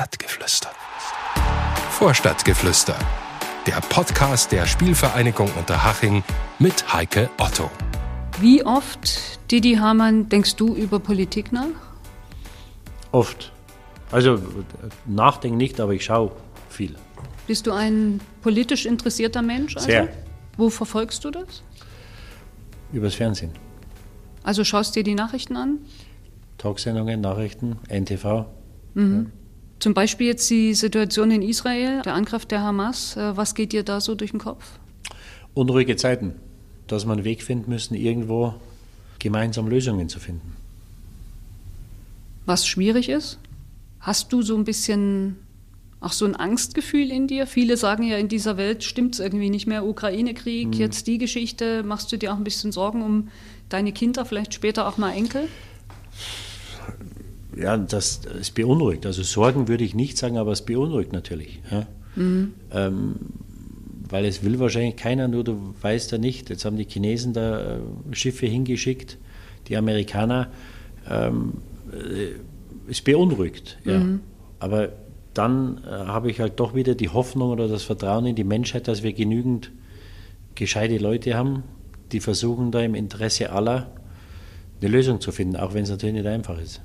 Stadtgeflüster. Vorstadtgeflüster. Der Podcast der Spielvereinigung Unterhaching mit Heike Otto. Wie oft, Didi Hamann, denkst du über Politik nach? Oft. Also nachdenken nicht, aber ich schaue viel. Bist du ein politisch interessierter Mensch? Also? Sehr. Wo verfolgst du das? Übers Fernsehen. Also schaust dir die Nachrichten an? Talksendungen, Nachrichten, NTV. Zum Beispiel jetzt die Situation in Israel, der Angriff der Hamas. Äh, Was geht dir da so durch den Kopf? Unruhige Zeiten. Dass wir einen Weg finden müssen, irgendwo gemeinsam Lösungen zu finden. Was schwierig ist? Hast du so ein bisschen auch so ein Angstgefühl in dir? Viele sagen ja, in dieser Welt stimmt es irgendwie nicht mehr. Ukraine-Krieg, jetzt die Geschichte. Machst du dir auch ein bisschen Sorgen um deine Kinder, vielleicht später auch mal Enkel? Ja, das es beunruhigt. Also Sorgen würde ich nicht sagen, aber es beunruhigt natürlich. Ja. Ähm, weil es will wahrscheinlich keiner, nur du weißt ja nicht. Jetzt haben die Chinesen da äh, Schiffe hingeschickt, die Amerikaner. Ähm, äh, es beunruhigt. Ja. Aber dann äh, habe ich halt doch wieder die Hoffnung oder das Vertrauen in die Menschheit, dass wir genügend gescheite Leute haben, die versuchen da im Interesse aller eine Lösung zu finden, auch wenn es natürlich nicht einfach ist.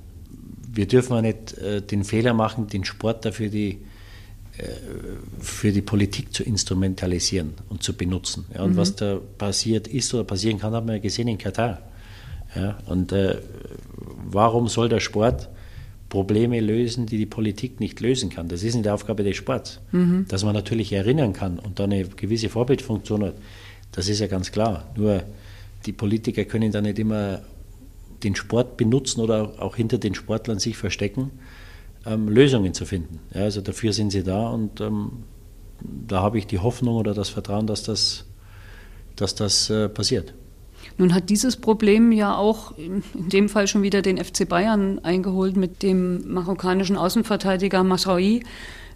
Wir dürfen auch nicht äh, den Fehler machen, den Sport dafür die, äh, für die Politik zu instrumentalisieren und zu benutzen. Ja, und was da passiert ist oder passieren kann, haben wir ja gesehen in Katar. Ja, und äh, warum soll der Sport Probleme lösen, die die Politik nicht lösen kann? Das ist nicht die Aufgabe des Sports. Dass man natürlich erinnern kann und da eine gewisse Vorbildfunktion hat, das ist ja ganz klar. Nur die Politiker können da nicht immer den Sport benutzen oder auch hinter den Sportlern sich verstecken, ähm, Lösungen zu finden. Ja, also dafür sind sie da und ähm, da habe ich die Hoffnung oder das Vertrauen, dass das, dass das äh, passiert. Nun hat dieses Problem ja auch in dem Fall schon wieder den FC Bayern eingeholt mit dem marokkanischen Außenverteidiger Masraoui.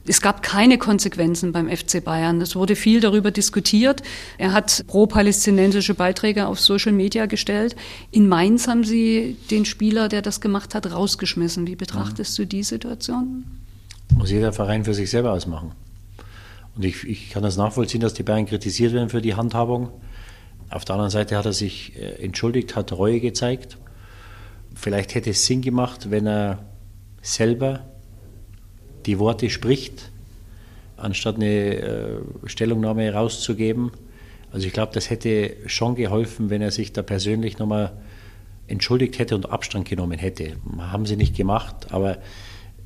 Es gab keine Konsequenzen beim FC Bayern. Es wurde viel darüber diskutiert. Er hat pro-palästinensische Beiträge auf Social Media gestellt. In Mainz haben sie den Spieler, der das gemacht hat, rausgeschmissen. Wie betrachtest du die Situation? Muss jeder Verein für sich selber ausmachen. Und ich, ich kann das nachvollziehen, dass die Bayern kritisiert werden für die Handhabung. Auf der anderen Seite hat er sich äh, entschuldigt, hat Reue gezeigt. Vielleicht hätte es Sinn gemacht, wenn er selber die Worte spricht, anstatt eine äh, Stellungnahme rauszugeben. Also ich glaube, das hätte schon geholfen, wenn er sich da persönlich nochmal entschuldigt hätte und Abstand genommen hätte. Haben sie nicht gemacht, aber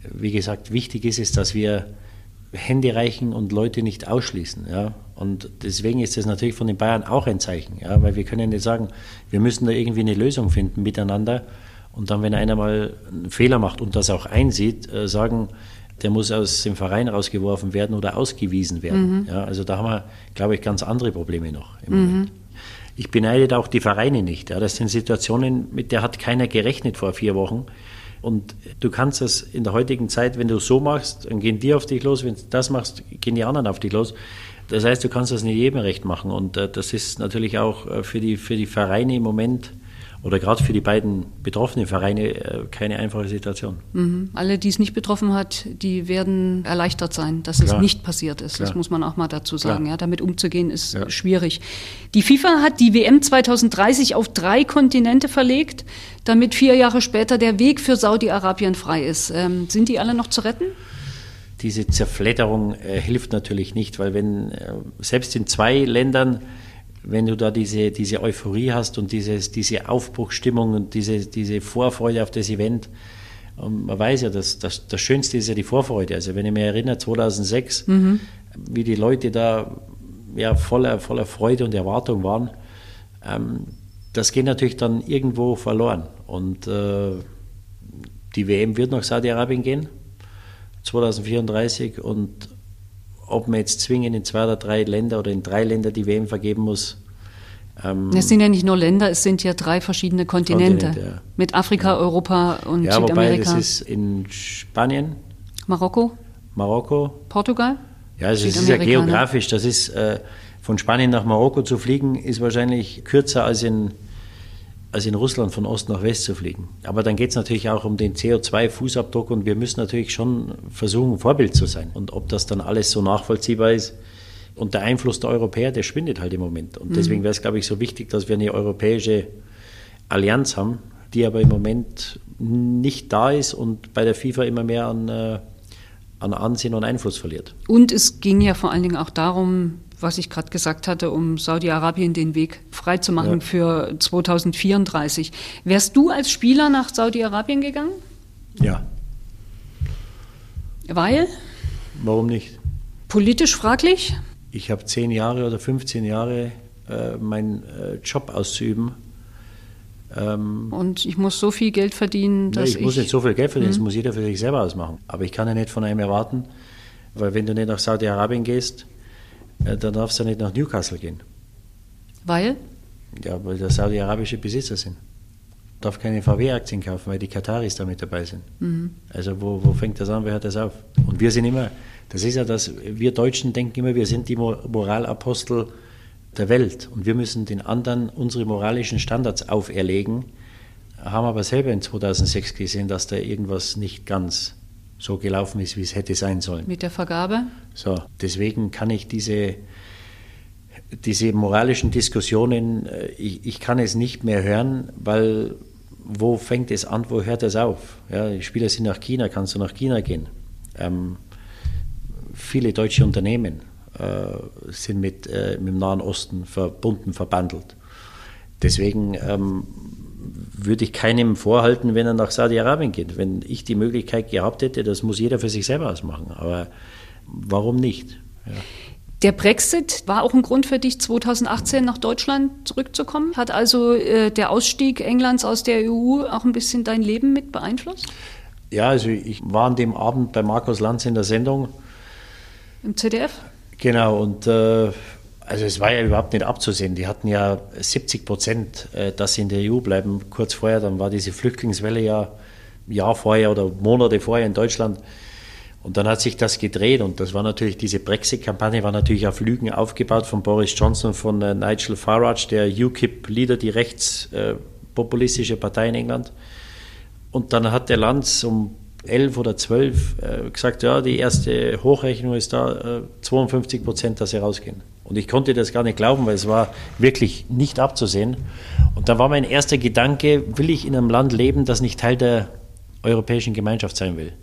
wie gesagt, wichtig ist es, dass wir Hände reichen und Leute nicht ausschließen. Ja? Und deswegen ist das natürlich von den Bayern auch ein Zeichen, ja? weil wir können nicht sagen, wir müssen da irgendwie eine Lösung finden miteinander und dann, wenn einer mal einen Fehler macht und das auch einsieht, äh, sagen, der muss aus dem Verein rausgeworfen werden oder ausgewiesen werden. Ja? Also da haben wir, glaube ich, ganz andere Probleme noch im Moment. Ich beneide da auch die Vereine nicht. Ja. Das sind Situationen, mit der hat keiner gerechnet vor vier Wochen. Und du kannst das in der heutigen Zeit, wenn du so machst, dann gehen die auf dich los. Wenn du das machst, gehen die anderen auf dich los. Das heißt, du kannst das nicht jedem recht machen. Und äh, das ist natürlich auch äh, für, die, für die Vereine im Moment oder gerade für die beiden betroffenen Vereine äh, keine einfache Situation. Mhm. Alle, die es nicht betroffen hat, die werden erleichtert sein, dass es Klar. nicht passiert ist. Das Klar. muss man auch mal dazu sagen. Klar. Ja, damit umzugehen ist Ja. schwierig. Die FIFA hat die WM 2030 auf drei Kontinente verlegt, damit vier Jahre später der Weg für Saudi-Arabien frei ist. Ähm, sind die alle noch zu retten? diese Zerfledderung äh, hilft natürlich nicht, weil wenn äh, selbst in zwei Ländern, wenn du da diese, diese Euphorie hast und dieses, diese Aufbruchstimmung und diese, diese Vorfreude auf das Event, und man weiß ja, dass das, das Schönste ist ja die Vorfreude. Also wenn ich mich erinnere, 2006, wie die Leute da ja, voller, voller Freude und Erwartung waren, ähm, das geht natürlich dann irgendwo verloren. Und äh, die WM wird nach Saudi-Arabien gehen. 2034 und ob man jetzt zwingend in zwei oder drei Länder oder in drei Länder die WM vergeben muss. Ähm, Es sind ja nicht nur Länder, es sind ja drei verschiedene Kontinente. Kontinente, ja. Mit Afrika, Europa und ja, wobei Südamerika. das ist in Spanien, Marokko, Marokko. Portugal? Ja, also es ist ja geografisch. Das ist äh, von Spanien nach Marokko zu fliegen, ist wahrscheinlich kürzer als in, als in Russland von Ost nach West zu fliegen. Aber dann geht es natürlich auch um den CO2-Fußabdruck und wir müssen natürlich schon versuchen, Vorbild zu sein. Und ob das dann alles so nachvollziehbar ist, und der Einfluss der Europäer, der schwindet halt im Moment. Und deswegen mhm. wäre es, glaube ich, so wichtig, dass wir eine europäische Allianz haben, die aber im Moment nicht da ist und bei der FIFA immer mehr an, äh, an Ansehen und Einfluss verliert. Und es ging ja vor allen Dingen auch darum, was ich gerade gesagt hatte, um Saudi-Arabien den Weg freizumachen ja. für 2034. Wärst du als Spieler nach Saudi-Arabien gegangen? Ja. Weil? Warum nicht? Politisch fraglich? Ich habe zehn Jahre oder 15 Jahre äh, meinen äh, Job auszuüben. Ähm, und ich muss so viel Geld verdienen, dass ich. Ich muss nicht so viel Geld verdienen, das mhm. muss jeder für sich selber ausmachen. Aber ich kann ja nicht von einem erwarten, weil wenn du nicht nach Saudi-Arabien gehst, äh, dann darfst du nicht nach Newcastle gehen. Weil? Ja, weil das saudi-arabische Besitzer sind. Darf keine VW-Aktien kaufen, weil die Kataris da mit dabei sind. Mhm. Also wo, wo fängt das an, wer hört das auf? Und wir sind immer, das ist ja das, wir Deutschen denken immer, wir sind die Moralapostel der Welt und wir müssen den anderen unsere moralischen Standards auferlegen, haben aber selber in 2006 gesehen, dass da irgendwas nicht ganz so gelaufen ist, wie es hätte sein sollen. Mit der Vergabe? So, deswegen kann ich diese, diese moralischen Diskussionen, äh, ich, ich kann es nicht mehr hören, weil wo fängt es an, wo hört es auf? Ja, die Spieler sind nach China, kannst du nach China gehen. Ähm, viele deutsche Unternehmen äh, sind mit, äh, mit dem Nahen Osten verbunden, verbandelt. Deswegen ähm, würde ich keinem vorhalten, wenn er nach Saudi-Arabien geht. Wenn ich die Möglichkeit gehabt hätte, das muss jeder für sich selber ausmachen. Aber warum nicht? Ja. Der Brexit war auch ein Grund für dich, 2018 nach Deutschland zurückzukommen. Hat also äh, der Ausstieg Englands aus der EU auch ein bisschen dein Leben mit beeinflusst? Ja, also ich war an dem Abend bei Markus Lanz in der Sendung. Im ZDF? Genau, und äh, also es war ja überhaupt nicht abzusehen. Die hatten ja 70 Prozent, äh, dass sie in der EU bleiben. Kurz vorher, dann war diese Flüchtlingswelle ja ein Jahr vorher oder Monate vorher in Deutschland. Und dann hat sich das gedreht und das war natürlich, diese Brexit-Kampagne war natürlich auf Lügen aufgebaut von Boris Johnson, von äh, Nigel Farage, der UKIP-Leader, die rechtspopulistische äh, Partei in England. Und dann hat der Lanz um elf oder zwölf gesagt, ja, die erste Hochrechnung ist da, äh, 52 Prozent, dass sie rausgehen. Und ich konnte das gar nicht glauben, weil es war wirklich nicht abzusehen. Und da war mein erster Gedanke, will ich in einem Land leben, das nicht Teil der europäischen Gemeinschaft sein will?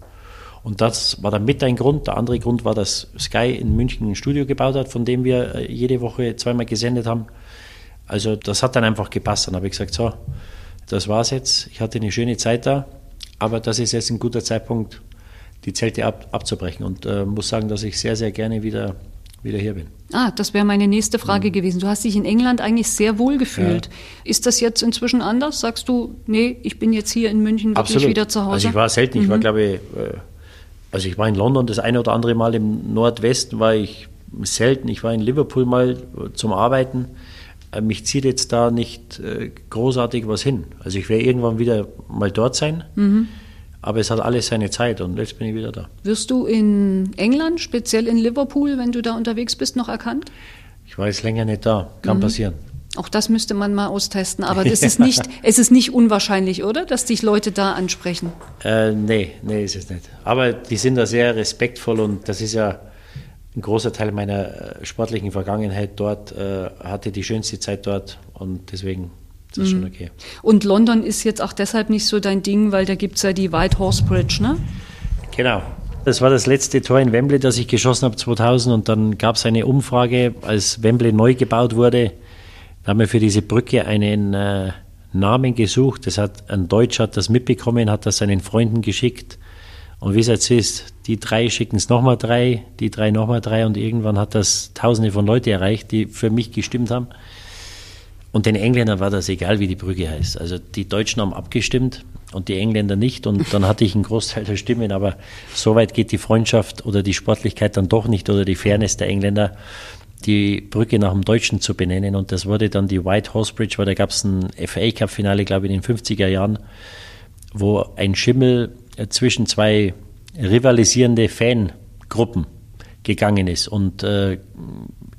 Und das war dann mit ein Grund. Der andere Grund war, dass Sky in München ein Studio gebaut hat, von dem wir äh, jede Woche zweimal gesendet haben. Also das hat dann einfach gepasst. Dann habe ich gesagt, so, das war's jetzt. Ich hatte eine schöne Zeit da aber das ist jetzt ein guter Zeitpunkt, die Zelte ab, abzubrechen und äh, muss sagen, dass ich sehr, sehr gerne wieder, wieder hier bin. Ah, das wäre meine nächste Frage mhm. gewesen. Du hast dich in England eigentlich sehr wohl gefühlt. Ja. Ist das jetzt inzwischen anders? Sagst du, nee, ich bin jetzt hier in München wirklich Absolut. wieder zu Hause? Also ich war selten, mhm. ich war mhm. glaube ich, äh, also ich war in London das eine oder andere Mal im Nordwesten, war ich selten. Ich war in Liverpool mal zum Arbeiten. Äh, mich zieht jetzt da nicht äh, großartig was hin. Also ich werde irgendwann wieder mal dort sein, mhm. Aber es hat alles seine Zeit und jetzt bin ich wieder da. Wirst du in England, speziell in Liverpool, wenn du da unterwegs bist, noch erkannt? Ich war jetzt länger nicht da, kann mhm. passieren. Auch das müsste man mal austesten, aber das ist nicht, es ist nicht unwahrscheinlich, oder? Dass dich Leute da ansprechen. Äh, nee, nee, ist es nicht. Aber die sind da sehr respektvoll und das ist ja ein großer Teil meiner äh, sportlichen Vergangenheit dort, äh, hatte die schönste Zeit dort und deswegen ist das mhm. schon okay. Und London ist jetzt auch deshalb nicht so dein Ding, weil da gibt es ja die White Horse Bridge, ne? Genau. Das war das letzte Tor in Wembley, das ich geschossen habe 2000 und dann gab es eine Umfrage, als Wembley neu gebaut wurde. Da haben wir für diese Brücke einen äh, Namen gesucht. Das hat ein Deutscher hat das mitbekommen, hat das seinen Freunden geschickt und wie es jetzt ist, die drei schicken es nochmal drei, die drei nochmal drei und irgendwann hat das Tausende von Leuten erreicht, die für mich gestimmt haben. Und den Engländern war das egal, wie die Brücke heißt. Also die Deutschen haben abgestimmt und die Engländer nicht. Und dann hatte ich einen Großteil der Stimmen. Aber so weit geht die Freundschaft oder die Sportlichkeit dann doch nicht oder die Fairness der Engländer, die Brücke nach dem Deutschen zu benennen. Und das wurde dann die White Horse Bridge, weil da gab es ein FA Cup Finale, glaube ich, in den 50er Jahren, wo ein Schimmel äh, zwischen zwei rivalisierende Fangruppen gegangen ist und äh,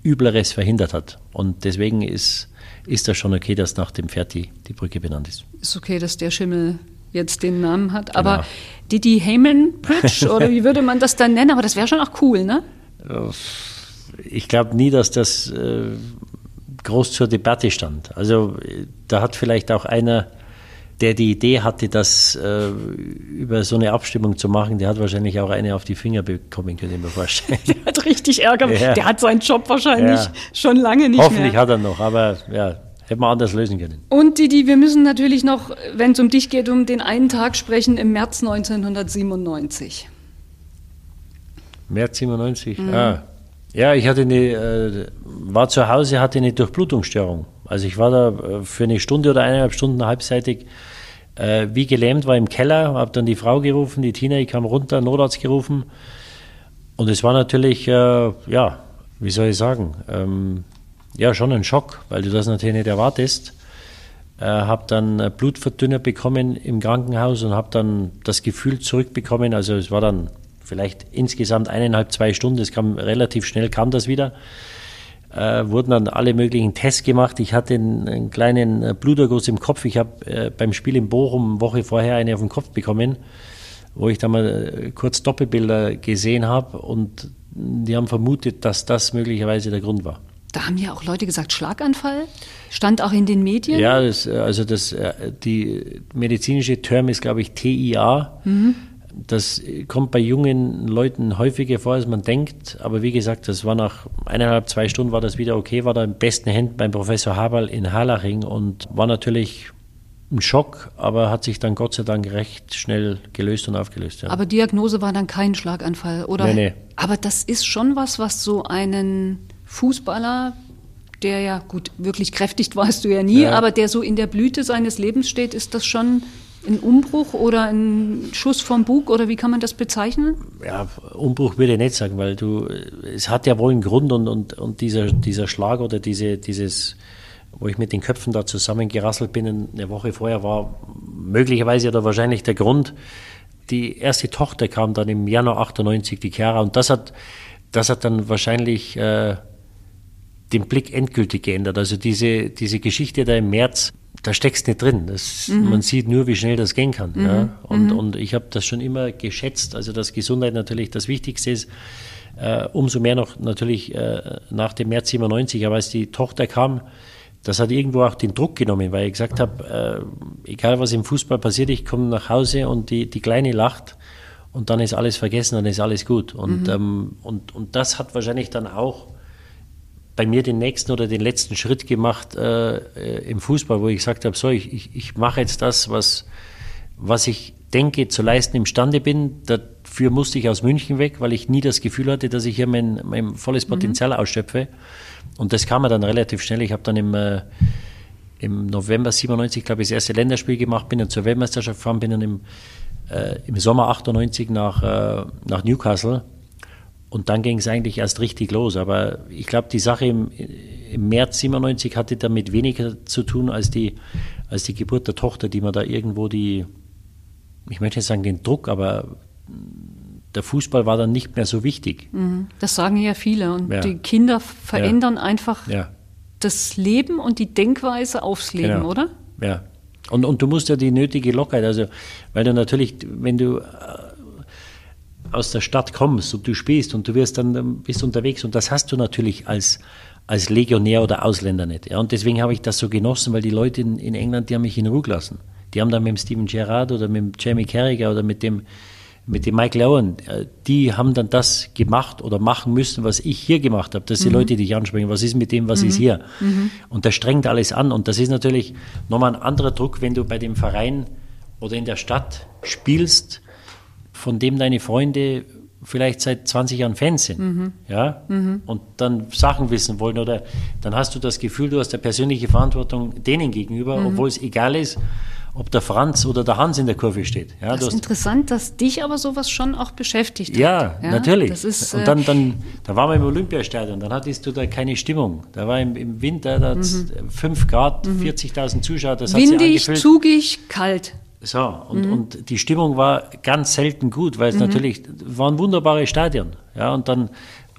Übleres verhindert hat. Und deswegen ist, ist das schon okay, dass nach dem Pferd die, die Brücke benannt ist. Ist okay, dass der Schimmel jetzt den Namen hat. Aber genau. Didi Heyman Bridge, oder wie würde man das dann nennen? Aber das wäre schon auch cool, ne? Ich glaube nie, dass das äh, groß zur Debatte stand. Also da hat vielleicht auch einer der die Idee hatte, das äh, über so eine Abstimmung zu machen, der hat wahrscheinlich auch eine auf die Finger bekommen, könnte ich mir vorstellen. der hat richtig Ärger. Ja. Der hat seinen Job wahrscheinlich ja. schon lange nicht Hoffentlich mehr. hat er noch, aber ja, hätte man anders lösen können. Und Didi, wir müssen natürlich noch, wenn es um dich geht, um den einen Tag sprechen im März 1997. März 97, mhm. ah. Ja, ich hatte eine, äh, war zu Hause, hatte eine Durchblutungsstörung. Also ich war da äh, für eine Stunde oder eineinhalb Stunden halbseitig äh, wie gelähmt, war im Keller, habe dann die Frau gerufen, die Tina, ich kam runter, Notarzt gerufen. Und es war natürlich, äh, ja, wie soll ich sagen, ähm, ja, schon ein Schock, weil du das natürlich nicht erwartest. Äh, habe dann Blutverdünner bekommen im Krankenhaus und habe dann das Gefühl zurückbekommen. Also es war dann vielleicht insgesamt eineinhalb, zwei Stunden. Es kam relativ schnell, kam das wieder äh, wurden dann alle möglichen Tests gemacht. Ich hatte einen, einen kleinen äh, Bluterguss im Kopf. Ich habe äh, beim Spiel in Bochum eine Woche vorher eine auf den Kopf bekommen, wo ich dann mal äh, kurz Doppelbilder gesehen habe und die haben vermutet, dass das möglicherweise der Grund war. Da haben ja auch Leute gesagt, Schlaganfall? Stand auch in den Medien? Ja, das, äh, also das, die medizinische Term ist, glaube ich, TIA. Mhm. Das kommt bei jungen Leuten häufiger vor, als man denkt. Aber wie gesagt, das war nach eineinhalb, zwei Stunden war das wieder okay, war da in besten Händen beim Professor Haberl in Harlaching und war natürlich ein Schock, aber hat sich dann Gott sei Dank recht schnell gelöst und aufgelöst. Ja. Aber Diagnose war dann kein Schlaganfall, oder? Nee, nee. Aber das ist schon was, was so einen Fußballer, der ja, gut, wirklich kräftig warst du ja nie, ja. aber der so in der Blüte seines Lebens steht, ist das schon ein Umbruch oder ein Schuss vom Bug oder wie kann man das bezeichnen? Ja, Umbruch würde ich nicht sagen, weil du, es hat ja wohl einen Grund und, und, und dieser, dieser Schlag oder diese, dieses, wo ich mit den Köpfen da zusammengerasselt bin, eine Woche vorher war möglicherweise oder wahrscheinlich der Grund. Die erste Tochter kam dann im Januar 98, die Chiara, und das hat, das hat dann wahrscheinlich äh, den Blick endgültig geändert. Also diese, diese Geschichte da im März, da steckst nicht drin. Das, mhm. Man sieht nur, wie schnell das gehen kann. Mhm. Ja. Und, mhm. und ich habe das schon immer geschätzt, also dass Gesundheit natürlich das Wichtigste ist. Äh, umso mehr noch natürlich äh, nach dem März 97, aber als die Tochter kam, das hat irgendwo auch den Druck genommen, weil ich gesagt habe, äh, egal was im Fußball passiert, ich komme nach Hause und die, die Kleine lacht und dann ist alles vergessen, dann ist alles gut. Und, mhm. ähm, und, und das hat wahrscheinlich dann auch bei mir den nächsten oder den letzten Schritt gemacht äh, äh, im Fußball, wo ich gesagt habe, so, ich, ich, ich mache jetzt das, was, was ich denke zu leisten imstande bin. Dafür musste ich aus München weg, weil ich nie das Gefühl hatte, dass ich hier mein, mein volles mhm. Potenzial mhm. ausschöpfe. Und das kam mir dann relativ schnell. Ich habe dann im, äh, im November 97, glaube ich, das erste Länderspiel gemacht, bin dann zur Weltmeisterschaft gefahren, bin dann im, äh, im Sommer 98 nach, äh, nach Newcastle und dann ging es eigentlich erst richtig los. Aber ich glaube, die Sache im, im März 97 hatte damit weniger zu tun als die, als die Geburt der Tochter, die man da irgendwo die, ich möchte nicht sagen den Druck, aber der Fußball war dann nicht mehr so wichtig. Mhm. Das sagen ja viele. Und ja. die Kinder verändern ja. einfach ja. das Leben und die Denkweise aufs Leben, genau. oder? Ja. Und, und du musst ja die nötige Lockerheit, also, weil du natürlich, wenn du aus der Stadt kommst und du spielst und du wirst dann ähm, bist unterwegs und das hast du natürlich als als Legionär oder Ausländer nicht. Ja, und deswegen habe ich das so genossen, weil die Leute in, in England, die haben mich in Ruhe gelassen. Die haben dann mit dem Steven Gerrard oder mit dem Jamie Carragher oder mit dem mit dem Michael Owen, äh, die haben dann das gemacht oder machen müssen, was ich hier gemacht habe. Das sind mhm. die Leute, die dich ansprechen. Was ist mit dem, was mhm. ist hier? Mhm. Und das strengt alles an. Und das ist natürlich nochmal ein anderer Druck, wenn du bei dem Verein oder in der Stadt spielst von dem deine Freunde vielleicht seit 20 Jahren Fans sind, mhm. ja, mhm. und dann Sachen wissen wollen oder dann hast du das Gefühl, du hast eine persönliche Verantwortung denen gegenüber, mhm. obwohl es egal ist, ob der Franz oder der Hans in der Kurve steht. Ja, das ist interessant, dass dich aber sowas schon auch beschäftigt ja, hat. Ja, natürlich. Das ist, und dann, äh, dann, da waren wir im Olympiastadion, dann hattest du da keine Stimmung. Da war im, im Winter, da hat 5 mhm. Grad, 40.000 mhm. Zuschauer, das Windig, hat zugig, kalt. So, und, mhm. und die Stimmung war ganz selten gut, weil es mhm. natürlich waren wunderbare Stadien. Ja, und dann,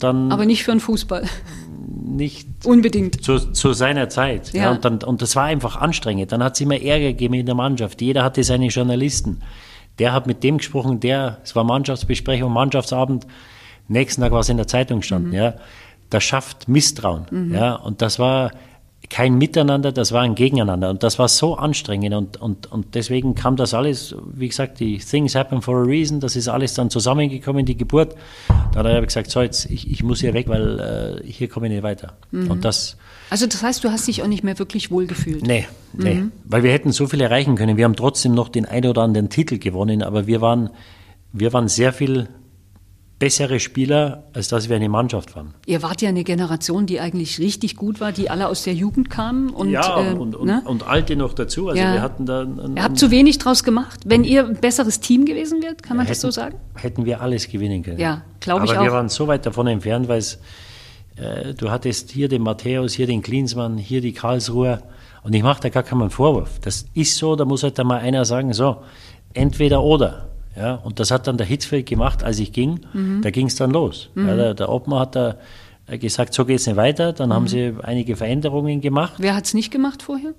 dann. Aber nicht für den Fußball. Nicht unbedingt. Zu, zu seiner Zeit. Ja. ja. und, dann, und das war einfach anstrengend. Dann hat es immer Ärger gegeben in der Mannschaft. Jeder hatte seine Journalisten. Der hat mit dem gesprochen, der, es war Mannschaftsbesprechung, Mannschaftsabend. Nächsten Tag war es in der Zeitung gestanden. Mhm. Ja. Das schafft Misstrauen. Mhm. Ja. Und das war, kein Miteinander, das war ein Gegeneinander. Und das war so anstrengend. Und, und, und deswegen kam das alles, wie gesagt, die Things happen for a reason. Das ist alles dann zusammengekommen, die Geburt. Da habe ich gesagt, so jetzt, ich, ich muss hier weg, weil äh, hier komme ich nicht weiter. Mhm. Und das. Also das heißt, du hast dich auch nicht mehr wirklich wohlgefühlt? Nee, nee. Mhm. Weil wir hätten so viel erreichen können. Wir haben trotzdem noch den ein oder anderen Titel gewonnen, aber wir waren, wir waren sehr viel bessere Spieler, als dass wir eine Mannschaft waren. Ihr wart ja eine Generation, die eigentlich richtig gut war, die alle aus der Jugend kamen. Und, ja, äh, und, und, ne? und, Alte noch dazu. Also ja. wir hatten da ein, ihr habt zu wenig draus gemacht. Wenn ihr ein besseres Team gewesen wärt, kann man hätten, das so sagen? Hätten wir alles gewinnen können. Ja, glaube ich auch. Aber wir waren so weit davon entfernt, weil es, äh, du hattest hier den Matthäus, hier den Klinsmann, hier die Karlsruher. Und ich mache da gar keinen Vorwurf. Das ist so, da muss halt da mal einer sagen, so, entweder oder. Ja, und das hat dann der Hitzfeld gemacht, als ich ging. Mhm. Da ging es dann los. Mhm. Ja, der, der Obmann hat da gesagt, so geht es nicht weiter. Dann mhm. haben sie einige Veränderungen gemacht. Wer hat es nicht gemacht vorher?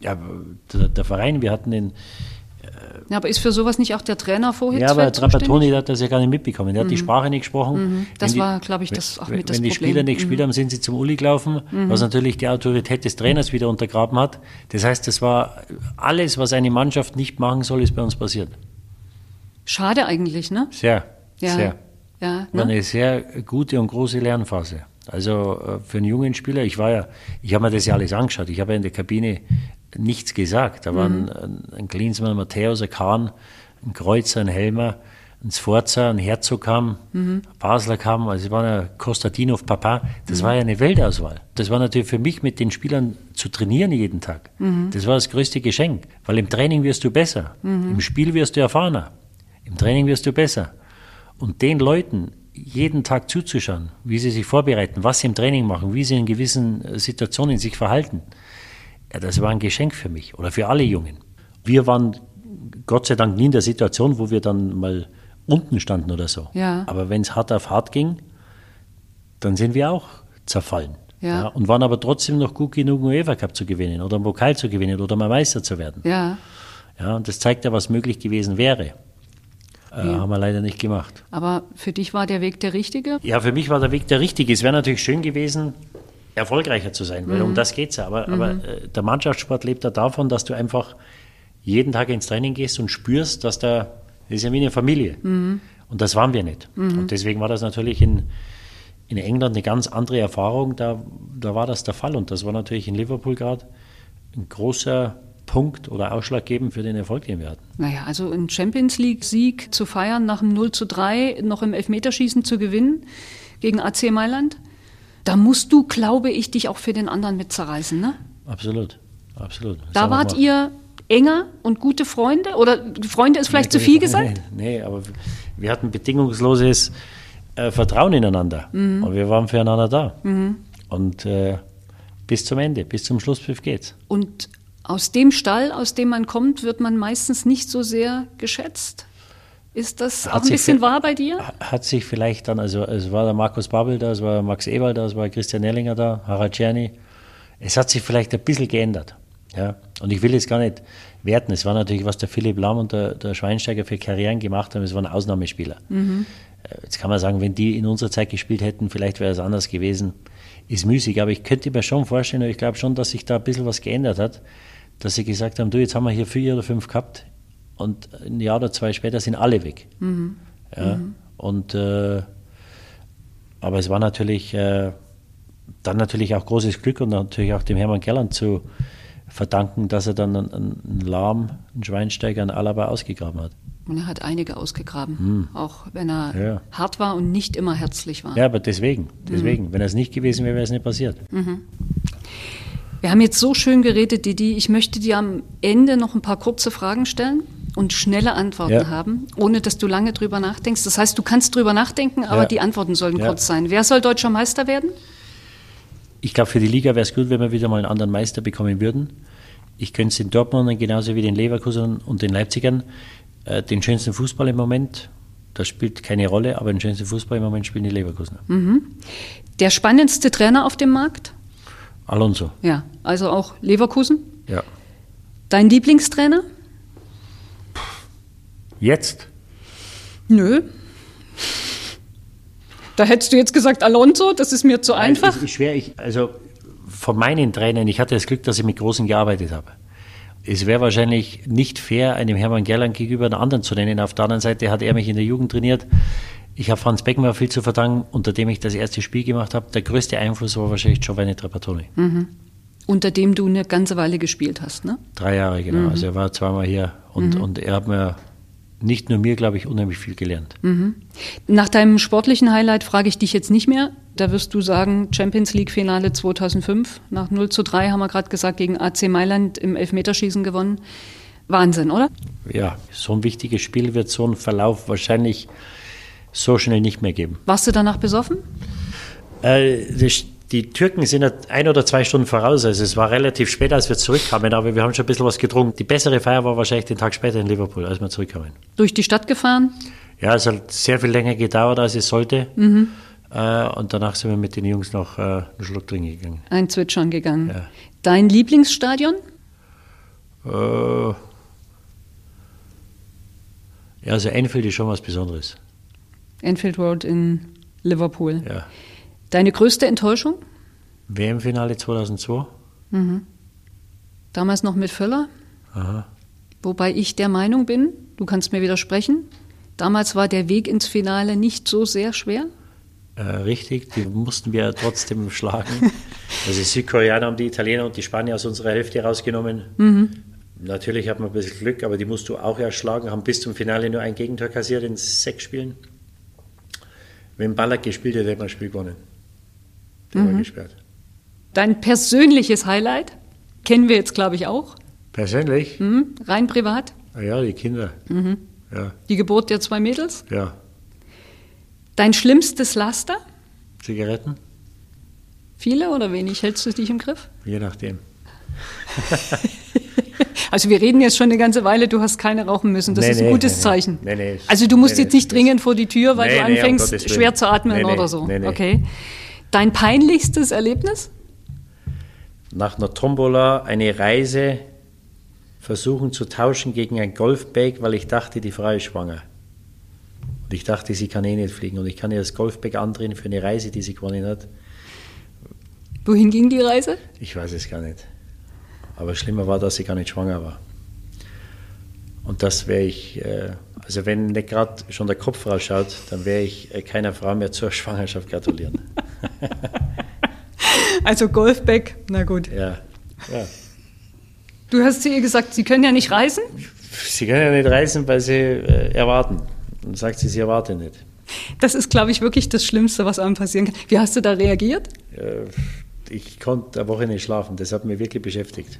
Ja, der, der, Verein, wir hatten den. Ja, aber ist für sowas nicht auch der Trainer vorher Ja, aber Trapattoni hat das ja gar nicht mitbekommen. Der hat die mhm. Sprache nicht gesprochen. Mhm. Das die, war, glaube ich, das auch mit das Wenn die Spieler nicht gespielt mhm. haben, sind sie zum Uli gelaufen, was natürlich die Autorität des Trainers wieder untergraben hat. Das heißt, das war alles, was eine Mannschaft nicht machen soll, ist bei uns passiert. Schade eigentlich, ne? Sehr, ja. sehr. Ja, ne? War eine sehr gute und große Lernphase. Also äh, für einen jungen Spieler, ich war ja, ich habe mir das ja alles angeschaut. Ich habe ja in der Kabine nichts gesagt. Da waren mhm. ein, ein Klinsmann, ein Matthäus, ein Kahn, ein Kreuzer, ein Helmer, ein Sforza, ein Herzog kam, mhm. Basler kam, also es war ja Konstantinov, Papa. Das mhm. war ja eine Weltauswahl. Das war natürlich für mich, mit den Spielern zu trainieren jeden Tag. Mhm. Das war das größte Geschenk. Weil im Training wirst du besser, mhm. im Spiel wirst du erfahrener. Im Training wirst du besser. Und den Leuten jeden Tag zuzuschauen, wie sie sich vorbereiten, was sie im Training machen, wie sie in gewissen äh, Situationen sich verhalten, ja, das war ein Geschenk für mich oder für alle Jungen. Wir waren Gott sei Dank nie in der Situation, wo wir dann mal unten standen oder so. Ja. Aber wenn es hart auf hart ging, dann sind wir auch zerfallen. Ja. ja. und waren aber trotzdem noch gut genug, UEFA Cup zu gewinnen oder einen Pokal zu gewinnen oder mal Meister zu werden. Ja. Ja, und das zeigt ja, was möglich gewesen wäre. Äh, ja. Haben wir leider nicht gemacht. Aber für dich war der Weg der richtige? Ja, für mich war der Weg der richtige. Es wäre natürlich schön gewesen, erfolgreicher zu sein, weil mhm. um das geht es ja. Aber, mhm. aber äh, der Mannschaftssport lebt ja davon, dass du einfach jeden Tag ins Training gehst und spürst, dass da, das ist ja wie eine Familie. Mhm. Und das waren wir nicht. Mhm. Und deswegen war das natürlich in, in England eine ganz andere Erfahrung. Da, da war das der Fall. Und das war natürlich in Liverpool gerade ein großer Punkt oder ausschlaggebend für den Erfolg, den wir hatten. Naja, also einen Champions League-Sieg zu feiern, nach einem 0 zu 3 noch im Elfmeterschießen zu gewinnen gegen AC Mailand, da musst du, glaube ich, dich auch für den anderen mit zerreißen, ne? Absolut, absolut. Da wart ihr enger und gute Freunde? Oder Freunde ist vielleicht nee, zu viel gesagt? Nee, nee, aber wir hatten bedingungsloses äh, Vertrauen ineinander. Mhm. Und wir waren füreinander da. Mhm. Und äh, bis zum Ende, bis zum Schlusspfiff geht's. Und aus dem Stall, aus dem man kommt, wird man meistens nicht so sehr geschätzt. Ist das hat auch ein bisschen wahr bei dir? Hat sich vielleicht dann, also es war der Markus Babbel da, es war Max Eberl da, es war Christian Erlinger da, Harald Czerny. Es hat sich vielleicht ein bisschen geändert. Ja? Und ich will jetzt gar nicht werten. Es war natürlich, was der Philipp Lamm und der, der Schweinsteiger für Karrieren gemacht haben, es waren Ausnahmespieler. Mhm. Äh, jetzt kann man sagen, wenn die in unserer Zeit gespielt hätten, vielleicht wäre es anders gewesen. Ist müßig, aber ich könnte mir schon vorstellen, ich glaube schon, dass sich da ein bisschen was geändert hat dass sie gesagt haben, du, jetzt haben wir hier vier oder fünf gehabt und ein Jahr oder zwei später sind alle weg. Mhm. Ja, mhm. Und äh, aber es war natürlich äh, dann natürlich auch großes Glück und natürlich auch dem Hermann Gerland zu verdanken, dass er dann einen, einen Lahm, einen Schweinsteiger, einen Alaba ausgegraben hat. Und er hat einige ausgegraben, hm. auch wenn er ja. hart war und nicht immer herzlich war. Ja, aber deswegen, deswegen. Mhm. Wenn er es nicht gewesen wäre, wäre es nicht passiert. Mhm. Wir haben jetzt so schön geredet, Didi. Ich möchte dir am Ende noch ein paar kurze Fragen stellen und schnelle Antworten ja. haben, ohne dass du lange drüber nachdenkst. Das heißt, du kannst drüber nachdenken, aber ja. die Antworten sollen ja. kurz sein. Wer soll deutscher Meister werden? Ich glaube, für die Liga wäre es gut, wenn wir wieder mal einen anderen Meister bekommen würden. Ich könnte es den Dortmundern genauso wie den Leverkusen und den Leipzigern äh, den schönsten Fußball im Moment das spielt keine Rolle, aber den schönsten Fußball im Moment spielen die Leverkusener. Der spannendste Trainer auf dem Markt? Alonso, Ja, also auch Leverkusen. ja. Dein Lieblingstrainer? Jetzt? Nö. Da hättest du jetzt gesagt Alonso, das ist mir zu einfach. Ich, ich schwer, ich, also von meinen Trainern, ich hatte das Glück, dass ich mit Großen gearbeitet habe. Es wäre wahrscheinlich nicht fair, einem Hermann Gerland gegenüber einen anderen zu nennen. Auf der anderen Seite hat er mich in der Jugend trainiert. Ich habe Franz Beckenbauer viel zu verdanken, unter dem ich das erste Spiel gemacht habe. Der größte Einfluss war wahrscheinlich Giovanni Trapattoni. Unter dem du eine ganze Weile gespielt hast, ne? Drei Jahre, genau. Also er war zweimal hier und, und er hat mir nicht nur mir, glaube ich, unheimlich viel gelernt. Nach deinem sportlichen Highlight frage ich dich jetzt nicht mehr. Da wirst du sagen, Champions League Finale 2005. Nach 0 zu 3 haben wir gerade gesagt, gegen AC Mailand im Elfmeterschießen gewonnen. Wahnsinn, oder? Ja, so ein wichtiges Spiel wird so einen Verlauf wahrscheinlich so schnell nicht mehr geben. Warst du danach besoffen? Äh, das, die Türken sind ein oder zwei Stunden voraus. Also es war relativ spät, als wir zurückkamen, aber wir haben schon ein bisschen was getrunken. Die bessere Feier war wahrscheinlich den Tag später in Liverpool, als wir zurückkamen. Durch die Stadt gefahren? Ja, es hat sehr viel länger gedauert, als es sollte. Äh, und danach sind wir mit den Jungs noch äh, einen Schluck trinken gegangen. Ein Zwitschern gegangen. Ja. Dein Lieblingsstadion? Äh, ja, also Enfield ist schon was Besonderes. Enfield Road in Liverpool. Ja. Deine größte Enttäuschung? WM-Finale 2002. Damals noch mit Völler? Aha. Wobei ich der Meinung bin, du kannst mir widersprechen, damals war der Weg ins Finale nicht so sehr schwer. Äh, richtig, die mussten wir trotzdem schlagen. Also die Südkoreaner haben die Italiener und die Spanier aus unserer Hälfte rausgenommen. Natürlich hat man ein bisschen Glück, aber die musst du auch erschlagen, haben bis zum Finale nur ein Gegentor kassiert in sechs Spielen. Wenn Ballack gespielt hätte, hätte man das Spiel gewonnen. Der war gesperrt. Dein persönliches Highlight kennen wir jetzt, glaube ich, auch. Persönlich? Hm? Rein privat. Ah ja, die Kinder. Ja, Die Geburt der zwei Mädels. ja. Dein schlimmstes Laster? Zigaretten? Viele oder wenig? Hältst du dich im Griff? Je nachdem. Also wir reden jetzt schon eine ganze Weile, du hast keine rauchen müssen. Das Nee, ist ein nee, gutes nee. Zeichen. Also du musst jetzt nicht dringend vor die Tür, weil du anfängst, schwer zu atmen oder so. Okay. Dein peinlichstes Erlebnis? nach einer Tombola eine Reise versuchen zu tauschen gegen ein Golfbag, weil ich dachte, die Frau ist schwanger. Und ich dachte, sie kann eh nicht fliegen. Und ich kann ihr das Golfbag andrehen für eine Reise, die sie gewonnen hat. Wohin ging die Reise? Ich weiß es gar nicht. Aber schlimmer war, dass sie gar nicht schwanger war. Und das wäre ich, äh, also wenn nicht gerade schon der Kopf rausschaut, dann wäre ich äh, keiner Frau mehr zur Schwangerschaft gratulieren. Also Golfback, na gut. Ja, ja. Du hast zu ihr gesagt, sie können ja nicht reisen? Sie können ja nicht reisen, weil sie äh, erwarten. Dann sagt sie, sie erwarte nicht. Das ist, glaube ich, wirklich das Schlimmste, was einem passieren kann. Wie hast du da reagiert? Ich konnte eine Woche nicht schlafen. Das hat mich wirklich beschäftigt.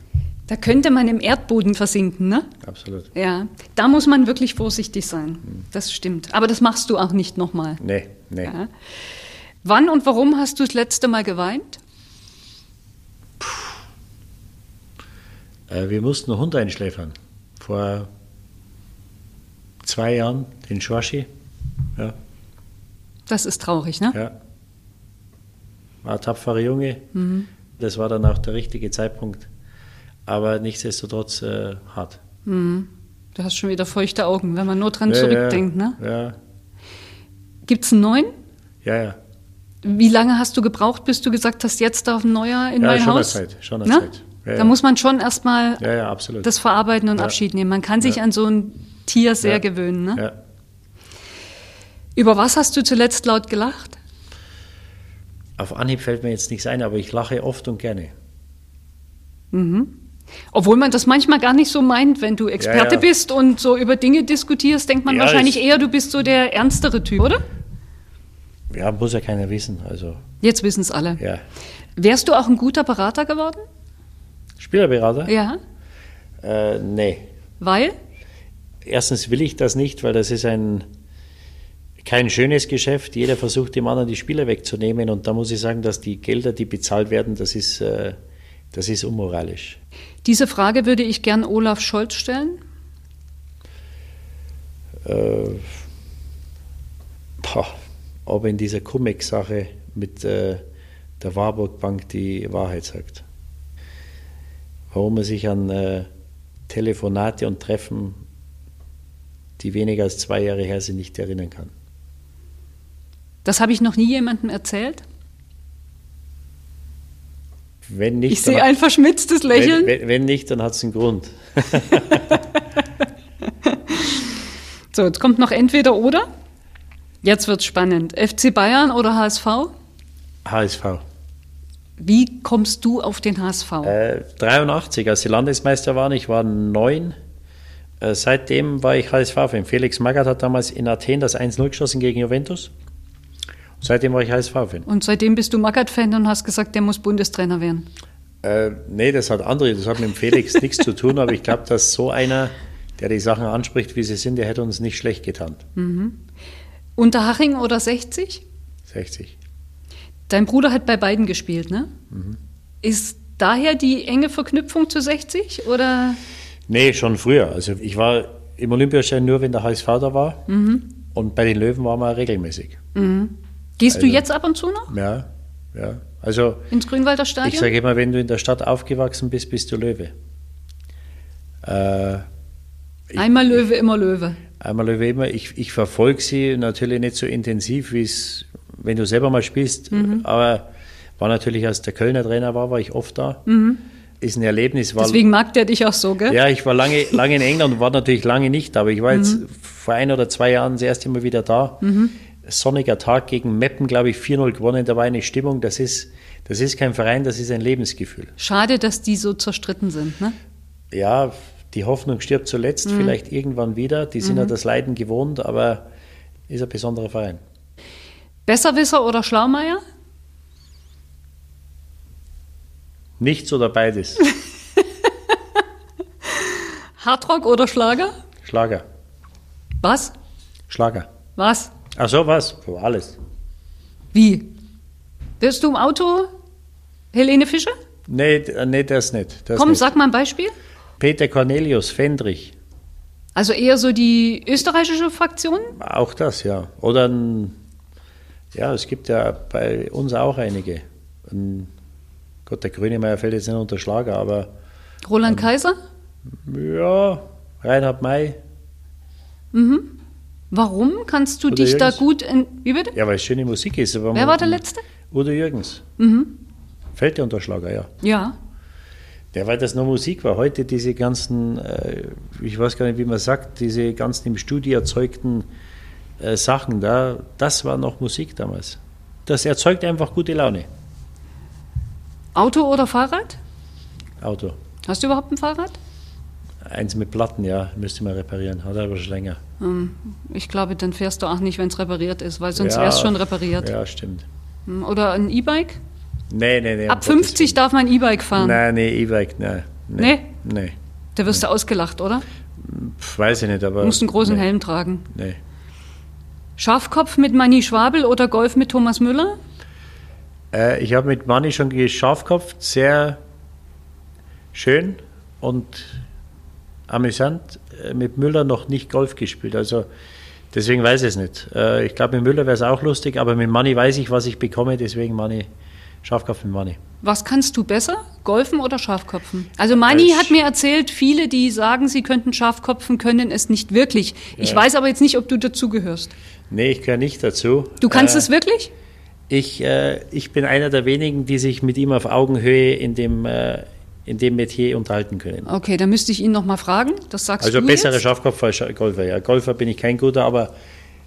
Da könnte man im Erdboden versinken, ne? Absolut. Ja, da muss man wirklich vorsichtig sein. Das stimmt. Aber das machst du auch nicht nochmal. Nee, nee. Ja. Wann und warum hast du das letzte Mal geweint? Äh, wir mussten einen Hund einschläfern. Vor zwei Jahren, den Schwaschi. Ja, Das ist traurig, ne? ja. War ein tapferer Junge. Mhm. Das war dann auch der richtige Zeitpunkt. Aber nichtsdestotrotz äh, hart. Du hast schon wieder feuchte Augen, wenn man nur dran Ja, zurückdenkt, ja, ne? Ja, Gibt's einen neuen? ja. ja. Wie lange hast du gebraucht, bis du gesagt hast, jetzt darf ein neuer in Ja, mein schon eine Haus? Zeit, schon eine Ne? Zeit. Ja, Da ja. muss man schon erstmal Ja, das verarbeiten und. Abschied nehmen. Man kann sich an so ein Tier sehr gewöhnen. Ne? Über was hast du zuletzt laut gelacht? Auf Anhieb fällt mir jetzt nichts ein, aber ich lache oft und gerne. Obwohl man das manchmal gar nicht so meint, wenn du Experte ja. bist und so über Dinge diskutierst, denkt man Ja, wahrscheinlich eher, du bist so der ernstere Typ, oder? Ja, muss ja keiner wissen. Also, Jetzt wissen es alle. ja. Wärst du auch ein guter Berater geworden? Spielerberater? Ja. Äh, nee. Weil? Erstens will ich das nicht, weil das ist ein kein schönes Geschäft. Jeder versucht dem anderen die Spieler wegzunehmen und da muss ich sagen, dass die Gelder, die bezahlt werden, das ist, äh, das ist unmoralisch. Diese Frage würde ich gern Olaf Scholz stellen. Äh, boah, ob in dieser Cum-Ex-Sache mit äh, der Warburg Bank die Wahrheit sagt. Warum er sich an äh, Telefonate und Treffen, die weniger als zwei Jahre her sind, nicht erinnern kann. Das habe ich noch nie jemandem erzählt. Wenn nicht, ich sehe ein verschmitztes Lächeln. Wenn, wenn, wenn nicht, dann hat es einen Grund. so, jetzt kommt noch entweder oder. Jetzt wird spannend. FC Bayern oder HSV? HSV. Wie kommst du auf den HSV? Äh, 83, als die Landesmeister waren, ich war neun. Äh, seitdem war ich HSV-Fan. Felix Magath hat damals in Athen das 1-0 geschossen gegen Juventus. Seitdem war ich HSV-Fan. Und seitdem bist du Magath-Fan und hast gesagt, der muss Bundestrainer werden? Äh, nee, das hat andere, das hat mit dem Felix nichts zu tun, aber ich glaube, dass so einer, der die Sachen anspricht, wie sie sind, der hätte uns nicht schlecht getan. Mhm. Unterhaching oder 60? 60. Dein Bruder hat bei beiden gespielt, ne? Mhm. Ist daher die enge Verknüpfung zu 60 oder? Nee, schon früher. Also ich war im Olympiastadion nur, wenn der HSV da war. Mhm. Und bei den Löwen waren wir regelmäßig. Mhm. Gehst also, du jetzt ab und zu noch? Ja, ja. Also ins Grünwalder Stadion? Ich sage immer, wenn du in der Stadt aufgewachsen bist, bist du Löwe. Äh, ich, einmal Löwe, immer Löwe. Einmal Löwe, immer. Ich, ich verfolge sie natürlich nicht so intensiv, wie es wenn du selber mal spielst. Mhm. Aber war natürlich, als der Kölner Trainer war, war ich oft da. Mhm. Ist ein Erlebnis. War, Deswegen mag der dich auch so, gell? Ja, ich war lange, lange in England und war natürlich lange nicht, aber ich war jetzt mhm. vor ein oder zwei Jahren das erste Mal wieder da. Sonniger Tag gegen Meppen, glaube ich, 4-0 gewonnen. Da war eine Stimmung, das ist, das ist kein Verein, das ist ein Lebensgefühl. Schade, dass die so zerstritten sind, ne? Ja, die Hoffnung stirbt zuletzt, mhm. vielleicht irgendwann wieder. Die sind ja mhm. das Leiden gewohnt, aber ist ein besonderer Verein. Besserwisser oder Schlaumeier? Nichts oder beides. Hardrock oder Schlager? Schlager. Was? Schlager. Was? Ach so, was? Oh, alles. Wie? Bist du im Auto Helene Fischer? Nee, äh, nee das nicht. Das Komm, nicht. sag mal ein Beispiel. Peter Cornelius, Fendrich. Also eher so die österreichische Fraktion? Auch das, ja. Oder ein ja, es gibt ja bei uns auch einige. Und Gott, der Grünemeier fällt jetzt nicht unter Schlager, aber. Roland ähm, Kaiser? Ja, Reinhard May. Mhm. Warum kannst du Udo dich Jürgens. da gut. In, wie bitte? Ja, weil es schöne Musik ist. Wer man, war der Letzte? Udo Jürgens. Mhm. Fällt der unter Schlager, ja. Ja. Der, weil das nur Musik war. Heute diese ganzen, äh, ich weiß gar nicht, wie man sagt, diese ganzen im Studio erzeugten äh, Sachen da, das war noch Musik damals. Das erzeugt einfach gute Laune. Auto oder Fahrrad? Auto. Hast du überhaupt ein Fahrrad? Eins mit Platten, ja, müsste man reparieren. Hat aber schon länger. Hm, ich glaube, dann fährst du auch nicht, wenn es repariert ist, weil sonst ja, wäre es schon repariert. Ja, stimmt. Hm, oder ein E-Bike? Nee, nee, nee. Ab 50 darf man E-Bike fahren? Nein, nee, E-Bike, nein. Nee? Nee. Da wirst nee. du ausgelacht, oder? Weiß ich nicht, aber. Du musst einen großen nee. Helm tragen. Nee. Schafkopf mit Manni Schwabel oder Golf mit Thomas Müller? Äh, ich habe mit Manni schon geschafkopft, sehr schön und amüsant. Äh, mit Müller noch nicht Golf gespielt, also deswegen weiß ich es nicht. Äh, ich glaube, mit Müller wäre es auch lustig, aber mit Manni weiß ich, was ich bekomme, deswegen Manni, Schafkopf mit Manni. Was kannst du besser, Golfen oder Schafkopfen? Also Mani hat mir erzählt, viele, die sagen, sie könnten Schafkopfen, können es nicht wirklich. Ich ja. weiß aber jetzt nicht, ob du dazugehörst. Nee, ich gehöre nicht dazu. Du kannst äh, es wirklich? Ich, äh, ich bin einer der wenigen, die sich mit ihm auf Augenhöhe in dem, äh, in dem Metier unterhalten können. Okay, dann müsste ich ihn noch mal fragen. Das sagst also du bessere jetzt? Schafkopf als Golfer. Ja, Golfer bin ich kein guter, aber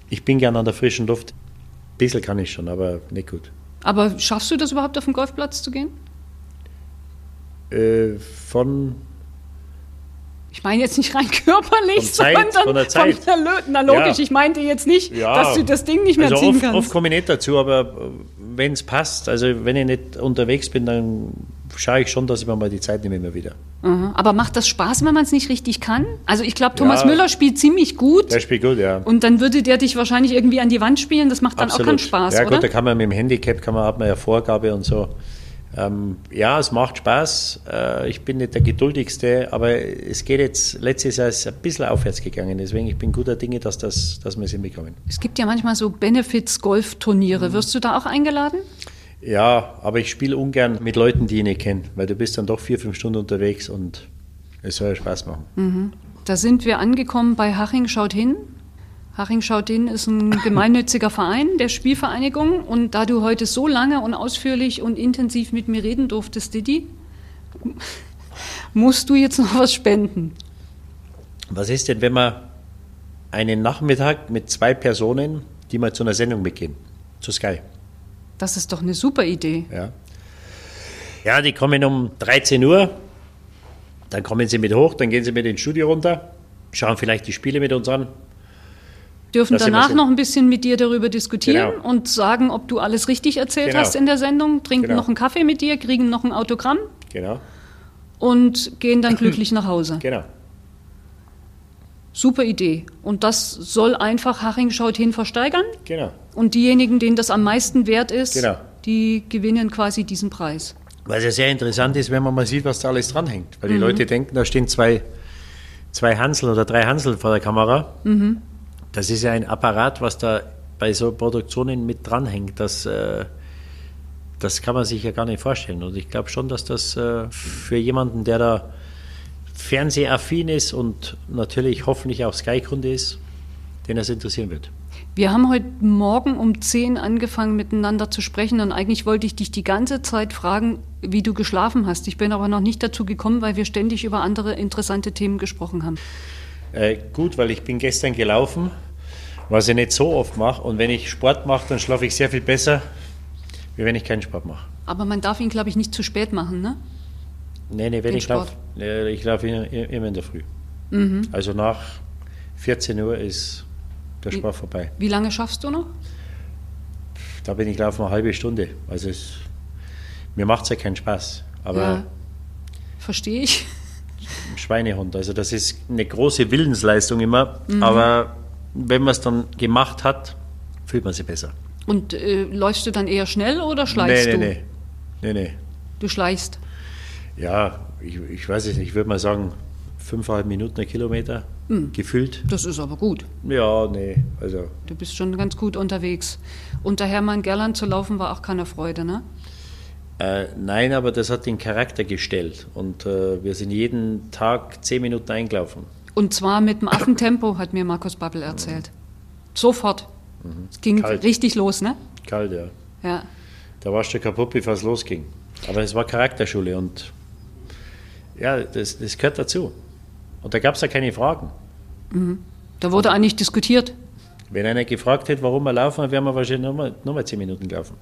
ich bin gern an der frischen Luft. Ein bisschen kann ich schon, aber nicht gut. Aber schaffst du das überhaupt auf den Golfplatz zu gehen? Äh, von ich meine jetzt nicht rein körperlich, Zeit, sondern von der Zeit. Von der na logisch, ja. ich meinte jetzt nicht, ja. dass du das Ding nicht mehr also ziehen oft, kannst. Oft komme ich nicht dazu, aber wenn es passt, also wenn ich nicht unterwegs bin, dann schaue ich schon, dass ich mir mal die Zeit nehme immer wieder. Mhm. Aber macht das Spaß, wenn man es nicht richtig kann? Also ich glaube, Thomas ja, Müller spielt ziemlich gut. Der spielt gut, ja. Und dann würde der dich wahrscheinlich irgendwie an die Wand spielen, das macht dann Absolut. auch keinen Spaß, Ja oder? gut, da kann man mit dem Handicap, kann man, hat man ja Vorgabe und so. Ähm, ja, es macht Spaß. Äh, ich bin nicht der geduldigste, aber es geht jetzt, letztes Jahr ist ein bisschen aufwärts gegangen. Deswegen ich bin guter Dinge, dass, das, dass wir es hinbekommen. Es gibt ja manchmal so Benefits-Golf-Turniere. Mhm. Wirst du da auch eingeladen? Ja, aber ich spiele ungern mit Leuten, die ich nicht kenne, weil du bist dann doch vier, fünf Stunden unterwegs und es soll ja Spaß machen. Mhm. Da sind wir angekommen bei Haching Schaut hin. Haching Schaut hin ist ein gemeinnütziger Verein der Spielvereinigung. Und da du heute so lange und ausführlich und intensiv mit mir reden durftest, Didi, musst du jetzt noch was spenden. Was ist denn, wenn wir einen Nachmittag mit zwei Personen, die mal zu einer Sendung mitgehen, zu Sky? Das ist doch eine super Idee. Ja. Ja, die kommen um 13 Uhr dann kommen sie mit hoch, dann gehen sie mit ins Studio runter, schauen vielleicht die Spiele mit uns an. Dürfen danach noch ein bisschen mit dir darüber diskutieren genau. und sagen, ob du alles richtig erzählt genau. hast in der Sendung, trinken genau. noch einen Kaffee mit dir, kriegen noch ein Autogramm. Genau. Und gehen dann glücklich nach Hause. Genau. Super Idee. Und das soll einfach Haching schaut hin versteigern. Genau. Und diejenigen, denen das am meisten wert ist, genau. die gewinnen quasi diesen Preis. Was ja sehr interessant ist, wenn man mal sieht, was da alles dranhängt. Weil die mhm. Leute denken, da stehen zwei, zwei Hansel oder drei Hansel vor der Kamera. Mhm. Das ist ja ein Apparat, was da bei so Produktionen mit dranhängt. Das, äh, das kann man sich ja gar nicht vorstellen. Und ich glaube schon, dass das äh, für jemanden, der da fernsehaffin ist und natürlich hoffentlich auch Sky-Kunde ist, den das interessieren wird. Wir haben heute Morgen um 10 angefangen miteinander zu sprechen und eigentlich wollte ich dich die ganze Zeit fragen, wie du geschlafen hast. Ich bin aber noch nicht dazu gekommen, weil wir ständig über andere interessante Themen gesprochen haben. Äh, gut, weil ich bin gestern gelaufen, was ich nicht so oft mache. Und wenn ich Sport mache, dann schlafe ich sehr viel besser, wie wenn ich keinen Sport mache. Aber man darf ihn, glaube ich, nicht zu spät machen, ne? Nee, nee, wenn ich laufe, ich laufe immer in der Früh. Mhm. Also nach 14 Uhr ist der wie, Sport vorbei. Wie lange schaffst du noch? Da bin ich laufen eine halbe Stunde. Also es, mir macht es ja keinen Spaß. Aber ja, verstehe ich. Schweinehund. Also das ist eine große Willensleistung immer. Mhm. Aber wenn man es dann gemacht hat, fühlt man sich besser. Und äh, läufst du dann eher schnell oder schleichst nee, nee, du? Nee, nee. nee. Du schleichst? Ja, ich, ich weiß es nicht. Ich würde mal sagen, fünfeinhalb Minuten ein Kilometer hm. gefüllt. Das ist aber gut. Ja, nee, also. Du bist schon ganz gut unterwegs. Unter Hermann Gerland zu laufen war auch keine Freude, ne? Äh, nein, aber das hat den Charakter gestellt und äh, wir sind jeden Tag zehn Minuten eingelaufen. Und zwar mit dem Affentempo, hat mir Markus Babbel erzählt. Sofort. Mhm. Es ging Kalt. richtig los, ne? Kalt, ja. Ja. Da warst du kaputt, bevor es losging. Aber es war Charakterschule und ja, das, das gehört dazu. Und da gab es ja keine Fragen. Mhm. Da wurde eigentlich diskutiert. Wenn einer gefragt hätte, warum wir laufen, wären wir wahrscheinlich nochmal noch mal zehn Minuten gelaufen.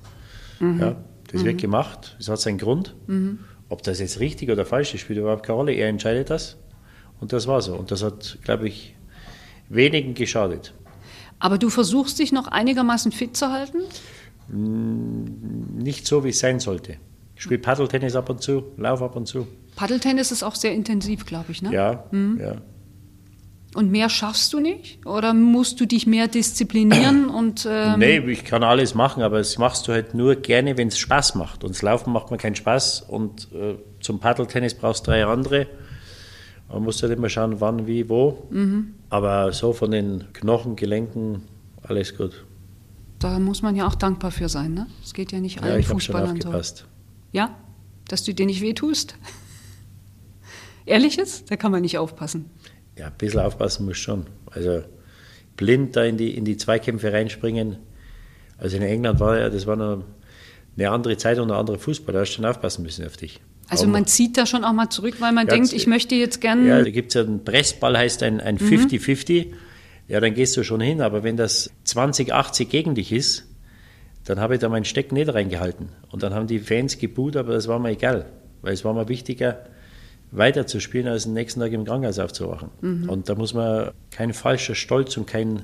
Mhm. Ja, das mhm. wird gemacht, das hat seinen Grund. Mhm. Ob das jetzt richtig oder falsch ist, spielt überhaupt keine Rolle. Er entscheidet das. Und das war so. Und das hat, glaube ich, wenigen geschadet. Aber du versuchst dich noch einigermaßen fit zu halten? Nicht so, wie es sein sollte. Ich spiele Paddeltennis ab und zu, laufe ab und zu. Paddeltennis ist auch sehr intensiv, glaube ich, ne? Ja, mhm. ja. Und mehr schaffst du nicht? Oder musst du dich mehr disziplinieren? und, ähm nee, ich kann alles machen, aber das machst du halt nur gerne, wenn es Spaß macht. Und das Laufen macht mir keinen Spaß. Und äh, zum Paddeltennis brauchst du drei andere. Man muss halt immer schauen, wann, wie, wo. Mhm. Aber so von den Knochen, Gelenken, alles gut. Da muss man ja auch dankbar für sein, ne? Es geht ja nicht allen ja, ich Fußballern schon aufgepasst. so. Ja? Dass du dir nicht wehtust? Ehrliches? Da kann man nicht aufpassen. Ja, ein bisschen aufpassen muss schon. Also blind da in die, in die Zweikämpfe reinspringen. Also in England war ja, das war noch eine andere Zeit und ein anderer Fußball. Da hast du schon aufpassen müssen auf dich. Also man zieht da schon auch mal zurück, weil man denkt, ich möchte jetzt gerne. Ja, da gibt es ja einen Pressball, heißt ein 50-50. Mhm. Ja, dann gehst du schon hin. Aber wenn das 20-80 gegen dich ist, dann habe ich da meinen Steck nicht reingehalten. Und dann haben die Fans geboot, aber das war mir egal. Weil es war mir wichtiger, weiter zu spielen, als den nächsten Tag im Krankenhaus aufzuwachen. Mhm. Und da muss man kein falscher Stolz und kein,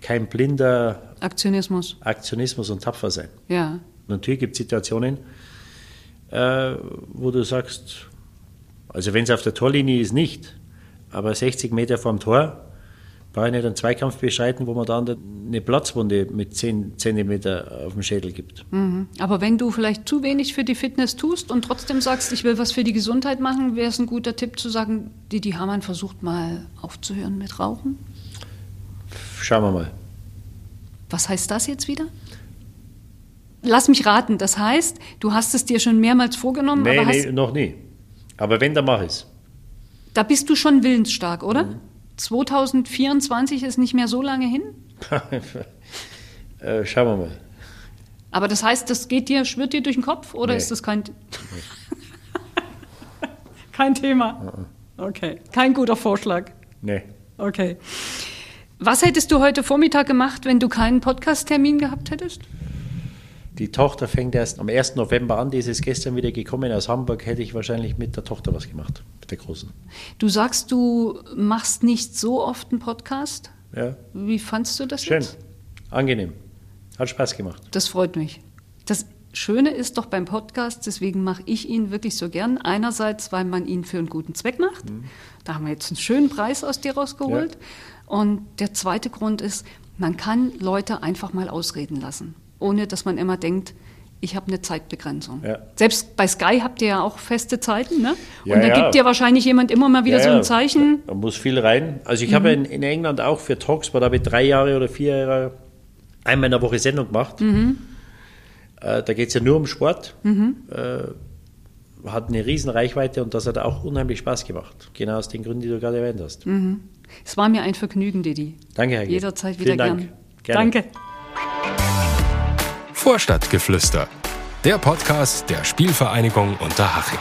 kein blinder Aktionismus. Aktionismus und tapfer sein. Ja. Natürlich gibt es Situationen, äh, wo du sagst, also wenn es auf der Torlinie ist, nicht, aber 60 Meter vorm Tor, brauche ich nicht einen Zweikampf beschreiten, wo man dann eine Platzwunde mit 10 cm auf dem Schädel gibt. Mhm. Aber wenn du vielleicht zu wenig für die Fitness tust und trotzdem sagst, ich will was für die Gesundheit machen, wäre es ein guter Tipp zu sagen, Didi Hamann versucht mal aufzuhören mit Rauchen? Schauen wir mal. Was heißt das jetzt wieder? Lass mich raten, das heißt, du hast es dir schon mehrmals vorgenommen, nee, aber nee, noch nie. Aber wenn, dann mache ich es. Da bist du schon willensstark, oder? Mhm. 2024 ist nicht mehr so lange hin? äh, schauen wir mal. Aber das heißt, das geht dir, schwirrt dir durch den Kopf oder nee. ist das kein, kein Thema? Okay, kein guter Vorschlag. Nee. Okay. Was hättest du heute Vormittag gemacht, wenn du keinen Podcast-Termin gehabt hättest? Die Tochter fängt erst am 1. November an, die ist gestern wieder gekommen aus Hamburg, hätte ich wahrscheinlich mit der Tochter was gemacht, der Großen. Du sagst, du machst nicht so oft einen Podcast. Ja. Wie fandst du das Schön, jetzt? angenehm, hat Spaß gemacht. Das freut mich. Das Schöne ist doch beim Podcast, deswegen mache ich ihn wirklich so gern. Einerseits, weil man ihn für einen guten Zweck macht. Mhm. Da haben wir jetzt einen schönen Preis aus dir rausgeholt. Ja. Und der zweite Grund ist, man kann Leute einfach mal ausreden lassen ohne dass man immer denkt, ich habe eine Zeitbegrenzung. Ja. Selbst bei Sky habt ihr ja auch feste Zeiten, ne? Und ja, da ja. gibt ja wahrscheinlich jemand immer mal wieder so ein Zeichen. Da muss viel rein. Also ich mhm. habe in, in, England auch für Talksport, da habe ich drei Jahre oder vier Jahre einmal in der Woche Sendung gemacht. Mhm. Äh, da geht es ja nur um Sport. Mhm. Äh, hat eine riesen Reichweite und das hat auch unheimlich Spaß gemacht. Genau aus den Gründen, die du gerade erwähnt hast. Mhm. Es war mir ein Vergnügen, Didi. Danke, Herr Jederzeit wieder Vielen gern. Dank. Gerne. Danke. Vorstadtgeflüster, der Podcast der Spielvereinigung Unterhaching.